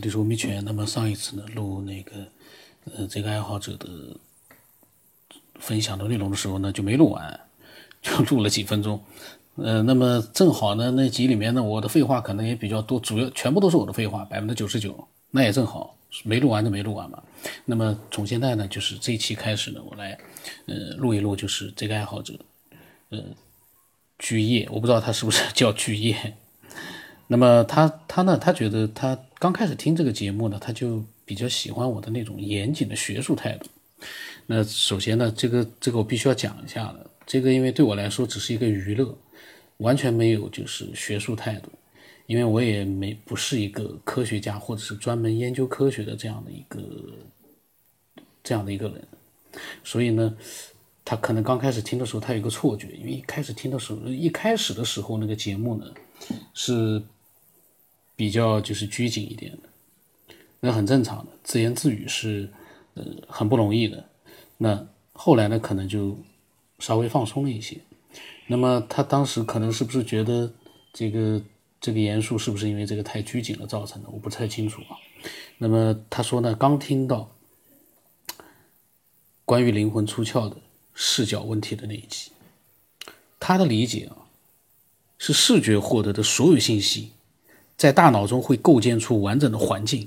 这是吴明全。那么上一次呢，录那个呃这个爱好者的分享的内容的时候呢，就没录完，就录了几分钟。呃，那么正好呢，那集里面呢，我的废话可能也比较多，主要全部都是我的废话，百分之九十九。那也正好，没录完就没录完嘛。那么从现在呢，就是这一期开始呢，我来呃录一录，就是这个爱好者呃居业，我不知道他是不是 叫居业。那么他他呢，他觉得他刚开始听这个节目呢，他就比较喜欢我的那种严谨的学术态度。那首先呢，这个这个我必须要讲一下了。这个因为对我来说只是一个娱乐，完全没有就是学术态度，因为我也没不是一个科学家或者是专门研究科学的这样的一个这样的一个人，所以呢，他可能刚开始听的时候他有个错觉，因为一开始听的时候一开始的时候那个节目呢是。比较就是拘谨一点的，那很正常的，自言自语是呃很不容易的。那后来呢，可能就稍微放松了一些。那么他当时可能是不是觉得这个这个严肃是不是因为这个太拘谨了造成的？我不太清楚啊。那么他说呢，刚听到关于灵魂出窍的视角问题的那一集，他的理解啊，是视觉获得的所有信息。在大脑中会构建出完整的环境，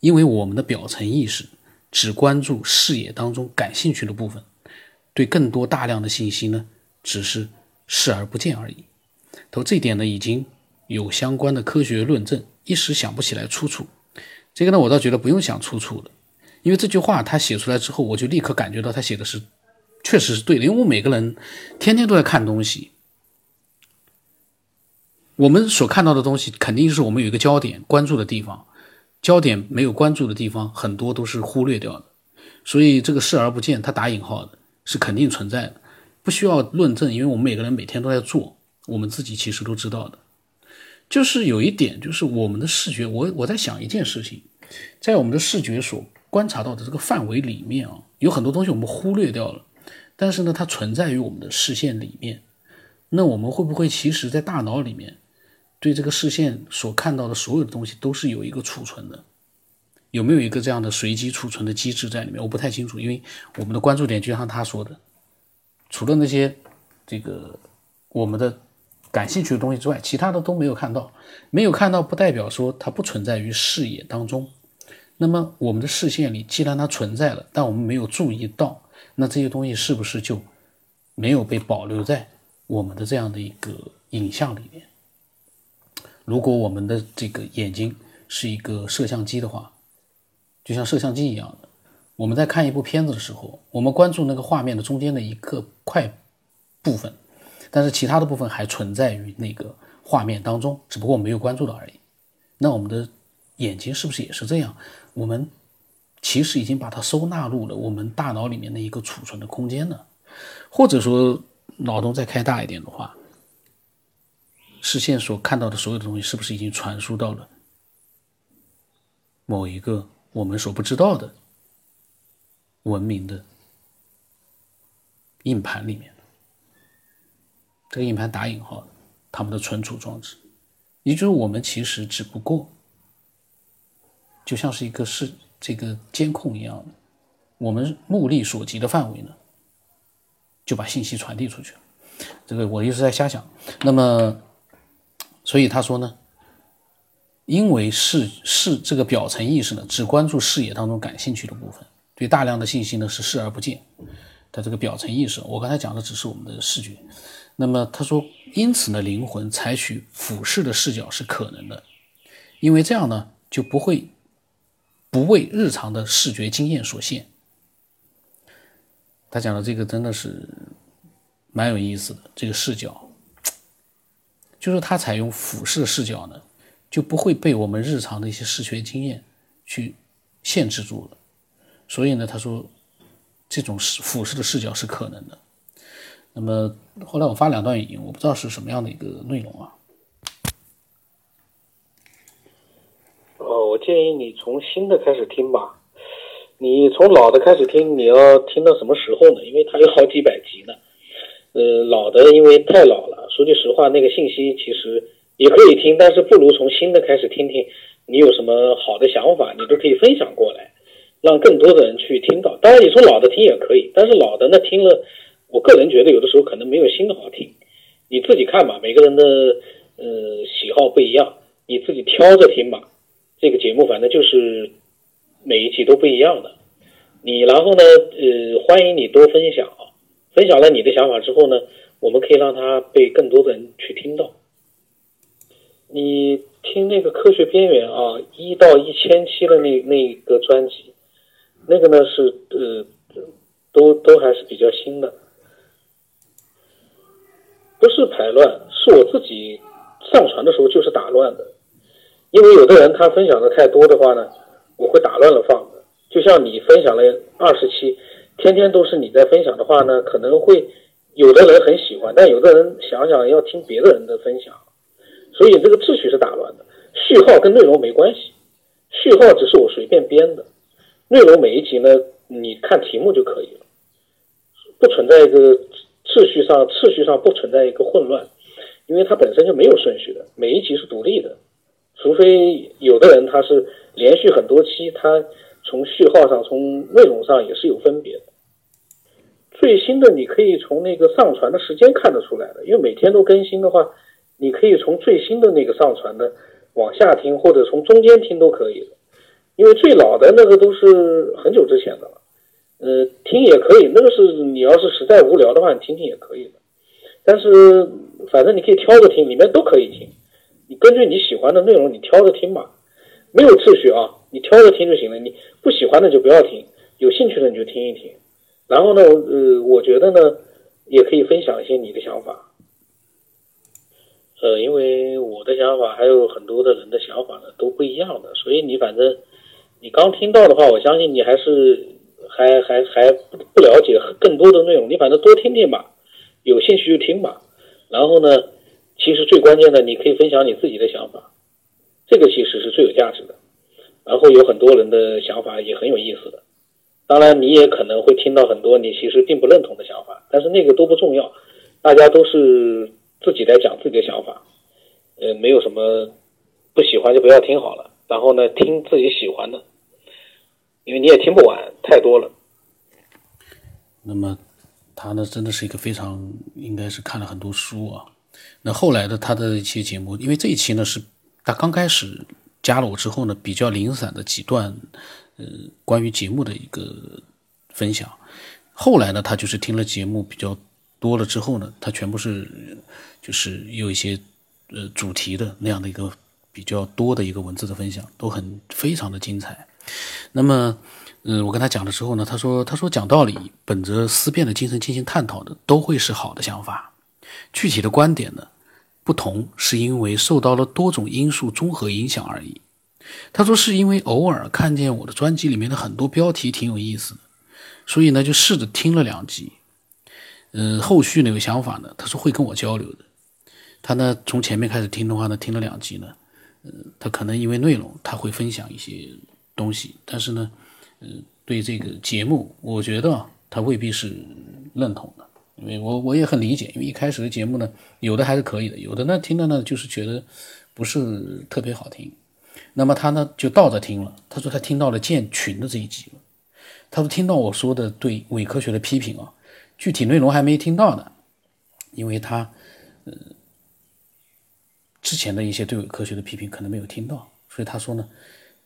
因为我们的表层意识只关注视野当中感兴趣的部分，对更多大量的信息呢，只是视而不见而已。头这点呢，已经有相关的科学论证，一时想不起来出处。这个呢，我倒觉得不用想出处了，因为这句话他写出来之后，我就立刻感觉到他写的是确实是对的，因为我每个人天天都在看东西。我们所看到的东西，肯定是我们有一个焦点关注的地方，焦点没有关注的地方，很多都是忽略掉的。所以这个视而不见，它打引号的，是肯定存在的，不需要论证，因为我们每个人每天都在做，我们自己其实都知道的。就是有一点，就是我们的视觉，我我在想一件事情，在我们的视觉所观察到的这个范围里面啊，有很多东西我们忽略掉了，但是呢，它存在于我们的视线里面。那我们会不会其实，在大脑里面？对这个视线所看到的所有的东西都是有一个储存的，有没有一个这样的随机储存的机制在里面？我不太清楚，因为我们的关注点就像他说的，除了那些这个我们的感兴趣的东西之外，其他的都没有看到。没有看到不代表说它不存在于视野当中。那么我们的视线里既然它存在了，但我们没有注意到，那这些东西是不是就没有被保留在我们的这样的一个影像里面？如果我们的这个眼睛是一个摄像机的话，就像摄像机一样的，我们在看一部片子的时候，我们关注那个画面的中间的一个块部分，但是其他的部分还存在于那个画面当中，只不过我没有关注到而已。那我们的眼睛是不是也是这样？我们其实已经把它收纳入了我们大脑里面的一个储存的空间了，或者说脑洞再开大一点的话。视线所看到的所有的东西，是不是已经传输到了某一个我们所不知道的文明的硬盘里面这个硬盘打引号，他们的存储装置，也就是我们其实只不过就像是一个是这个监控一样的，我们目力所及的范围呢，就把信息传递出去了。这个我一直在瞎想。那么。所以他说呢，因为视视这个表层意识呢，只关注视野当中感兴趣的部分，对大量的信息呢是视而不见。他这个表层意识，我刚才讲的只是我们的视觉。那么他说，因此呢，灵魂采取俯视的视角是可能的，因为这样呢就不会不为日常的视觉经验所限。他讲的这个真的是蛮有意思的，这个视角。就是它采用俯视的视角呢，就不会被我们日常的一些视觉经验去限制住了。所以呢，他说这种视俯视的视角是可能的。那么后来我发两段语音，我不知道是什么样的一个内容啊。哦，我建议你从新的开始听吧。你从老的开始听，你要听到什么时候呢？因为它有好几百集呢。呃，老的因为太老了。说句实话，那个信息其实也可以听，但是不如从新的开始听听，你有什么好的想法，你都可以分享过来，让更多的人去听到。当然，你从老的听也可以，但是老的呢听了，我个人觉得有的时候可能没有新的好听。你自己看吧，每个人的呃喜好不一样，你自己挑着听吧。这个节目反正就是每一期都不一样的。你然后呢，呃，欢迎你多分享啊，分享了你的想法之后呢，我们可以让它被更多的人去听到。你听那个科学边缘啊，一到一千期的那那个专辑，那个呢是呃，都都还是比较新的，不是排乱，是我自己上传的时候就是打乱的，因为有的人他分享的太多的话呢，我会打乱了放的，就像你分享了二十期，天天都是你在分享的话呢，可能会有的人很喜欢，但有的人想想要听别的人的分享。所以这个秩序是打乱的，序号跟内容没关系，序号只是我随便编的，内容每一集呢，你看题目就可以了，不存在一个秩序上次序上不存在一个混乱，因为它本身就没有顺序的，每一集是独立的，除非有的人他是连续很多期，他从序号上从内容上也是有分别的。最新的你可以从那个上传的时间看得出来的，因为每天都更新的话。你可以从最新的那个上传的往下听，或者从中间听都可以的，因为最老的那个都是很久之前的了。呃，听也可以，那个是你要是实在无聊的话，你听听也可以的。但是反正你可以挑着听，里面都可以听。你根据你喜欢的内容，你挑着听吧，没有秩序啊，你挑着听就行了。你不喜欢的就不要听，有兴趣的你就听一听。然后呢，呃，我觉得呢，也可以分享一些你的想法。呃，因为我的想法还有很多的人的想法呢，都不一样的，所以你反正你刚听到的话，我相信你还是还还还不不了解更多的内容，你反正多听听吧，有兴趣就听吧。然后呢，其实最关键的，你可以分享你自己的想法，这个其实是最有价值的。然后有很多人的想法也很有意思的，当然你也可能会听到很多你其实并不认同的想法，但是那个都不重要，大家都是。自己来讲自己的想法，呃，没有什么不喜欢就不要听好了。然后呢，听自己喜欢的，因为你也听不完，太多了。那么他呢，真的是一个非常应该是看了很多书啊。那后来的他的一期节目，因为这一期呢是他刚开始加了我之后呢，比较零散的几段呃关于节目的一个分享。后来呢，他就是听了节目比较。多了之后呢，他全部是，就是有一些呃主题的那样的一个比较多的一个文字的分享，都很非常的精彩。那么，嗯，我跟他讲的时候呢，他说他说讲道理，本着思辨的精神进行探讨的，都会是好的想法。具体的观点呢，不同是因为受到了多种因素综合影响而已。他说是因为偶尔看见我的专辑里面的很多标题挺有意思的，所以呢就试着听了两集。嗯，后续呢有想法呢，他说会跟我交流的。他呢从前面开始听的话呢，听了两集呢，嗯，他可能因为内容他会分享一些东西，但是呢，嗯，对这个节目，我觉得他未必是认同的，因为我我也很理解，因为一开始的节目呢，有的还是可以的，有的呢听的呢就是觉得不是特别好听。那么他呢就倒着听了，他说他听到了建群的这一集，他说听到我说的对伪科学的批评啊。具体内容还没听到呢，因为他，呃，之前的一些对伪科学的批评可能没有听到，所以他说呢，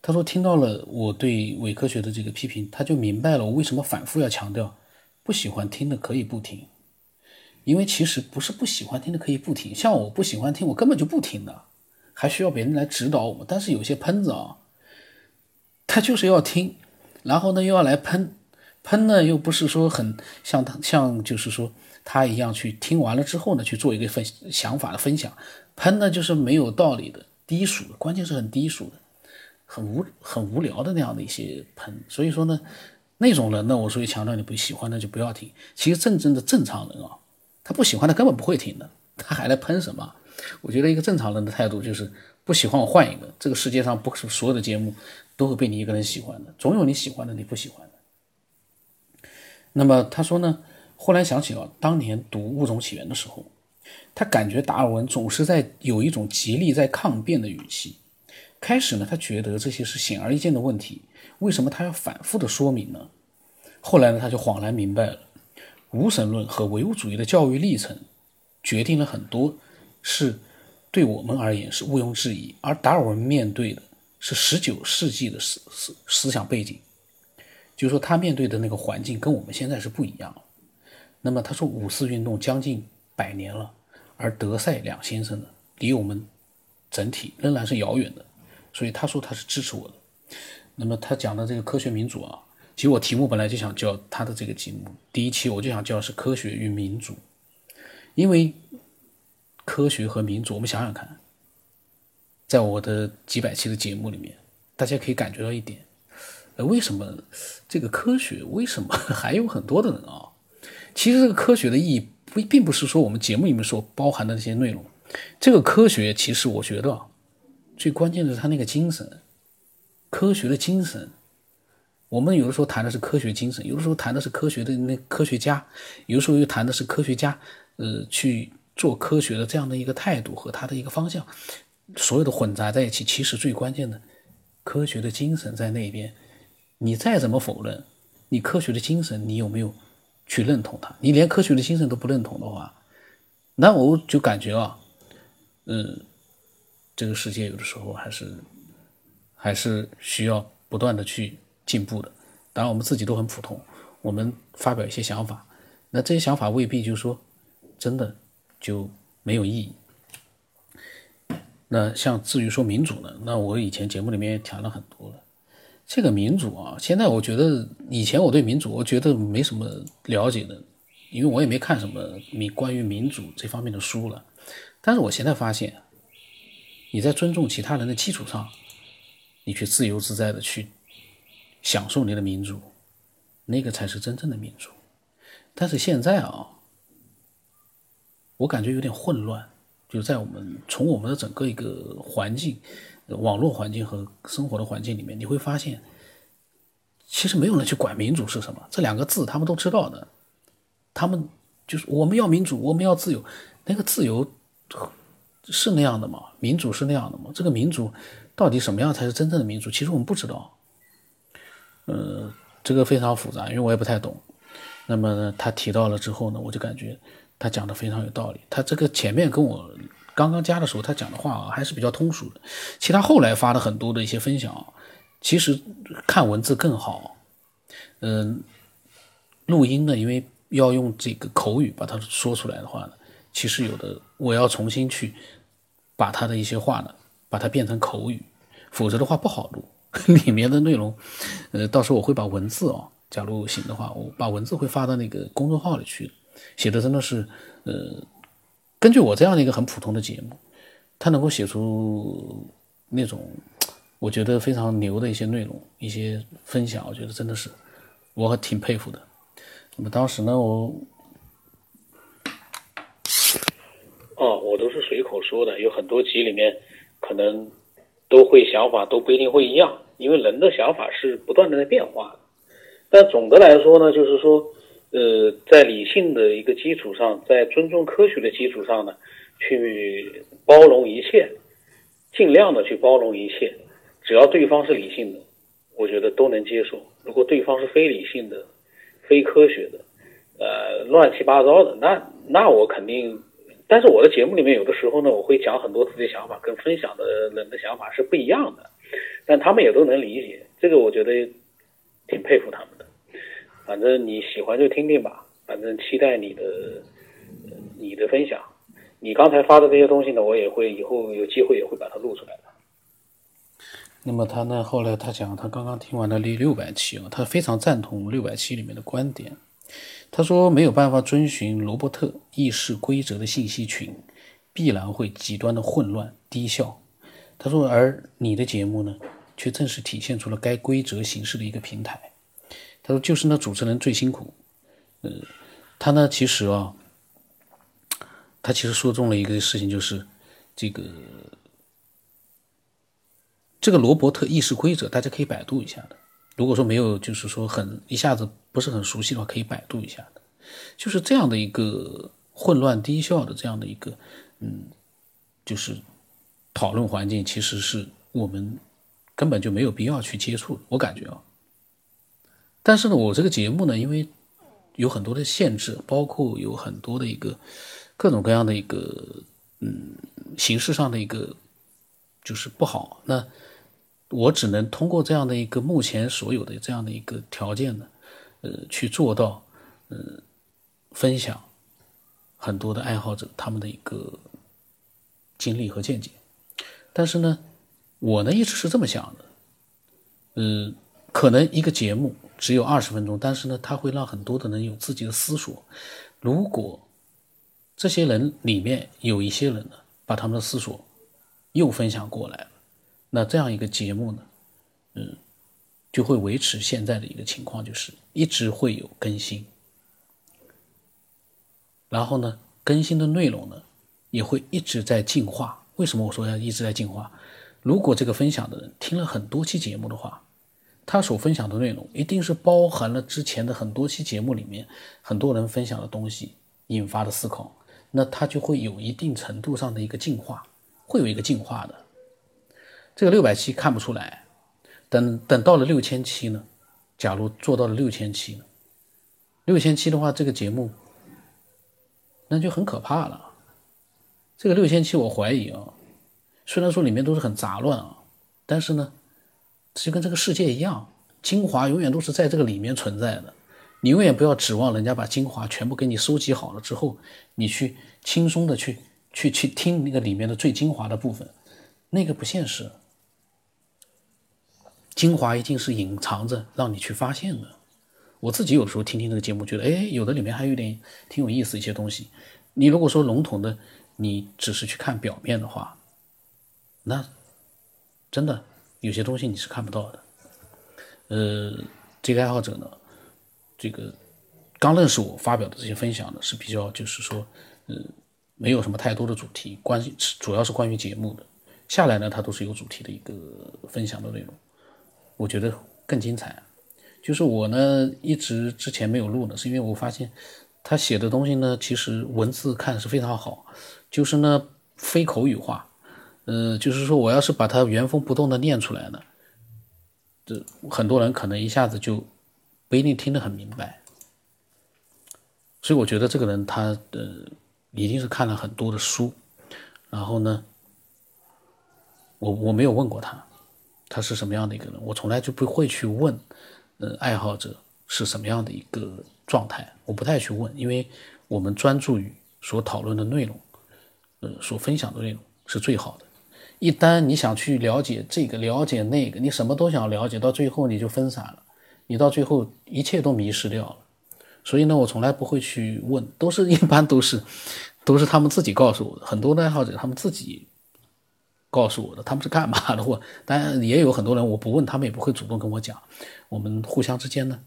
他说听到了我对伪科学的这个批评，他就明白了我为什么反复要强调，不喜欢听的可以不听，因为其实不是不喜欢听的可以不听，像我不喜欢听，我根本就不听的，还需要别人来指导我，但是有些喷子啊，他就是要听，然后呢又要来喷。喷呢，又不是说很像他，像就是说他一样去听完了之后呢，去做一个分想法的分享。喷呢，就是没有道理的、低俗的，关键是很低俗的、很无很无聊的那样的一些喷。所以说呢，那种人呢，我所以强调你不喜欢的就不要听。其实真正的正常人啊，他不喜欢的根本不会听的，他还来喷什么？我觉得一个正常人的态度就是不喜欢我换一个。这个世界上不是所有的节目都会被你一个人喜欢的，总有你喜欢的，你不喜欢的。那么他说呢，忽然想起了当年读《物种起源》的时候，他感觉达尔文总是在有一种极力在抗辩的语气。开始呢，他觉得这些是显而易见的问题，为什么他要反复的说明呢？后来呢，他就恍然明白了，无神论和唯物主义的教育历程，决定了很多，是对我们而言是毋庸置疑。而达尔文面对的是十九世纪的思思思想背景，就是说他面对的那个环境跟我们现在是不一样那么他说五四运动将近百年了，而德赛两先生呢，离我们整体仍然是遥远的，所以他说他是支持我的。那么他讲的这个科学民主啊。其实我题目本来就想叫他的这个节目，第一期我就想叫是科学与民主，因为科学和民主，我们想想看，在我的几百期的节目里面，大家可以感觉到一点，呃，为什么这个科学为什么 还有很多的人啊？其实这个科学的意义不并不是说我们节目里面所包含的那些内容，这个科学其实我觉得最关键的是他那个精神，科学的精神。我们有的时候谈的是科学精神，有的时候谈的是科学的那科学家，有的时候又谈的是科学家，呃，去做科学的这样的一个态度和他的一个方向，所有的混杂在一起。其实最关键的，科学的精神在那边。你再怎么否认，你科学的精神，你有没有去认同它？你连科学的精神都不认同的话，那我就感觉啊，嗯，这个世界有的时候还是还是需要不断的去。进步的，当然我们自己都很普通，我们发表一些想法，那这些想法未必就是说真的就没有意义。那像至于说民主呢，那我以前节目里面也谈了很多了。这个民主啊，现在我觉得以前我对民主我觉得没什么了解的，因为我也没看什么民关于民主这方面的书了。但是我现在发现，你在尊重其他人的基础上，你去自由自在的去。享受你的民主，那个才是真正的民主。但是现在啊，我感觉有点混乱。就在我们从我们的整个一个环境、网络环境和生活的环境里面，你会发现，其实没有人去管民主是什么这两个字，他们都知道的。他们就是我们要民主，我们要自由。那个自由是那样的吗？民主是那样的吗？这个民主到底什么样才是真正的民主？其实我们不知道。呃，这个非常复杂，因为我也不太懂。那么他提到了之后呢，我就感觉他讲的非常有道理。他这个前面跟我刚刚加的时候，他讲的话啊还是比较通俗的。其他后来发的很多的一些分享，其实看文字更好。嗯，录音呢，因为要用这个口语把它说出来的话呢，其实有的我要重新去把他的一些话呢，把它变成口语，否则的话不好录。里面的内容，呃，到时候我会把文字哦，假如行的话，我把文字会发到那个公众号里去。写的真的是，呃，根据我这样的一个很普通的节目，他能够写出那种我觉得非常牛的一些内容、一些分享，我觉得真的是我挺佩服的。那么当时呢，我哦，我都是随口说的，有很多集里面可能。都会想法都不一定会一样，因为人的想法是不断的在变化的。但总的来说呢，就是说，呃，在理性的一个基础上，在尊重科学的基础上呢，去包容一切，尽量的去包容一切。只要对方是理性的，我觉得都能接受。如果对方是非理性的、非科学的，呃，乱七八糟的，那那我肯定。但是我的节目里面有的时候呢，我会讲很多自己想法，跟分享的人的想法是不一样的，但他们也都能理解，这个我觉得挺佩服他们的。反正你喜欢就听听吧，反正期待你的你的分享。你刚才发的这些东西呢，我也会以后有机会也会把它录出来的。那么他呢，后来他讲，他刚刚听完了第六百期啊，他非常赞同六百期里面的观点。他说：“没有办法遵循罗伯特议事规则的信息群，必然会极端的混乱低效。”他说：“而你的节目呢，却正是体现出了该规则形式的一个平台。”他说：“就是那主持人最辛苦。”呃，他呢，其实啊，他其实说中了一个事情，就是这个这个罗伯特议事规则，大家可以百度一下的。如果说没有，就是说很一下子不是很熟悉的话，可以百度一下的。就是这样的一个混乱低效的这样的一个嗯，就是讨论环境，其实是我们根本就没有必要去接触。我感觉啊，但是呢，我这个节目呢，因为有很多的限制，包括有很多的一个各种各样的一个嗯形式上的一个就是不好，那我只能通过这样的一个目前所有的这样的一个条件呢，呃，去做到呃分享很多的爱好者他们的一个经历和见解，但是呢，我呢一直是这么想的，呃，可能一个节目。只有二十分钟，但是呢，他会让很多的人有自己的思索。如果这些人里面有一些人呢，把他们的思索又分享过来了，那这样一个节目呢，嗯，就会维持现在的一个情况，就是一直会有更新。然后呢，更新的内容呢，也会一直在进化。为什么我说要一直在进化？如果这个分享的人听了很多期节目的话。他所分享的内容一定是包含了之前的很多期节目里面很多人分享的东西引发的思考，那他就会有一定程度上的一个进化，会有一个进化的。这个六百期看不出来，等等到了六千期呢？假如做到了六千期呢？六千期的话，这个节目那就很可怕了。这个六千期我怀疑啊，虽然说里面都是很杂乱啊，但是呢。就跟这个世界一样，精华永远都是在这个里面存在的。你永远不要指望人家把精华全部给你收集好了之后，你去轻松的去去去听那个里面的最精华的部分，那个不现实。精华一定是隐藏着让你去发现的。我自己有时候听听这个节目，觉得哎，有的里面还有点挺有意思一些东西。你如果说笼统的，你只是去看表面的话，那真的。有些东西你是看不到的，呃，这个爱好者呢，这个刚认识我发表的这些分享呢是比较就是说，呃，没有什么太多的主题，关主要是关于节目的。下来呢，他都是有主题的一个分享的内容，我觉得更精彩。就是我呢一直之前没有录呢，是因为我发现他写的东西呢，其实文字看是非常好，就是呢非口语化。嗯，就是说，我要是把它原封不动的念出来呢，这很多人可能一下子就不一定听得很明白。所以我觉得这个人他的一定是看了很多的书，然后呢，我我没有问过他，他是什么样的一个人，我从来就不会去问，呃，爱好者是什么样的一个状态，我不太去问，因为我们专注于所讨论的内容，呃，所分享的内容是最好的。一旦你想去了解这个了解那个，你什么都想了解，到最后你就分散了，你到最后一切都迷失掉了。所以呢，我从来不会去问，都是一般都是，都是他们自己告诉我的。很多的爱好者他们自己告诉我的，他们是干嘛的？或 当然也有很多人，我不问他们也不会主动跟我讲。我们互相之间呢，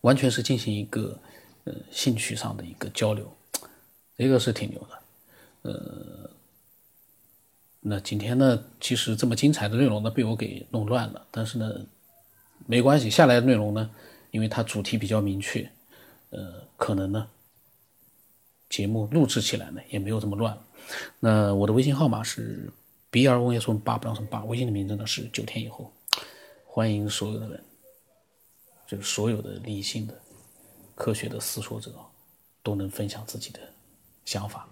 完全是进行一个呃兴趣上的一个交流，这个是挺牛的，呃。那今天呢，其实这么精彩的内容呢，被我给弄乱了。但是呢，没关系，下来的内容呢，因为它主题比较明确，呃，可能呢，节目录制起来呢也没有这么乱。那我的微信号码是 B R O S 八不让什么八，微信的名字呢是九天以后，欢迎所有的人，就是所有的理性的、科学的思索者，都能分享自己的想法。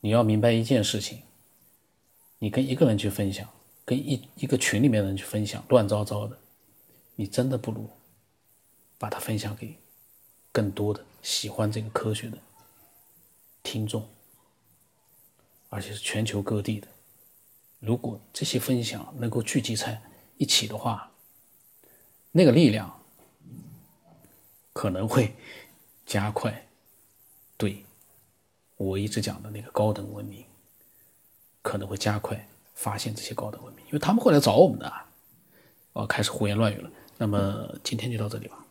你要明白一件事情。你跟一个人去分享，跟一一个群里面的人去分享，乱糟糟的，你真的不如把它分享给更多的喜欢这个科学的听众，而且是全球各地的。如果这些分享能够聚集在一起的话，那个力量可能会加快对我一直讲的那个高等文明。可能会加快发现这些高等文明，因为他们会来找我们的啊，哦，开始胡言乱语了。那么今天就到这里吧。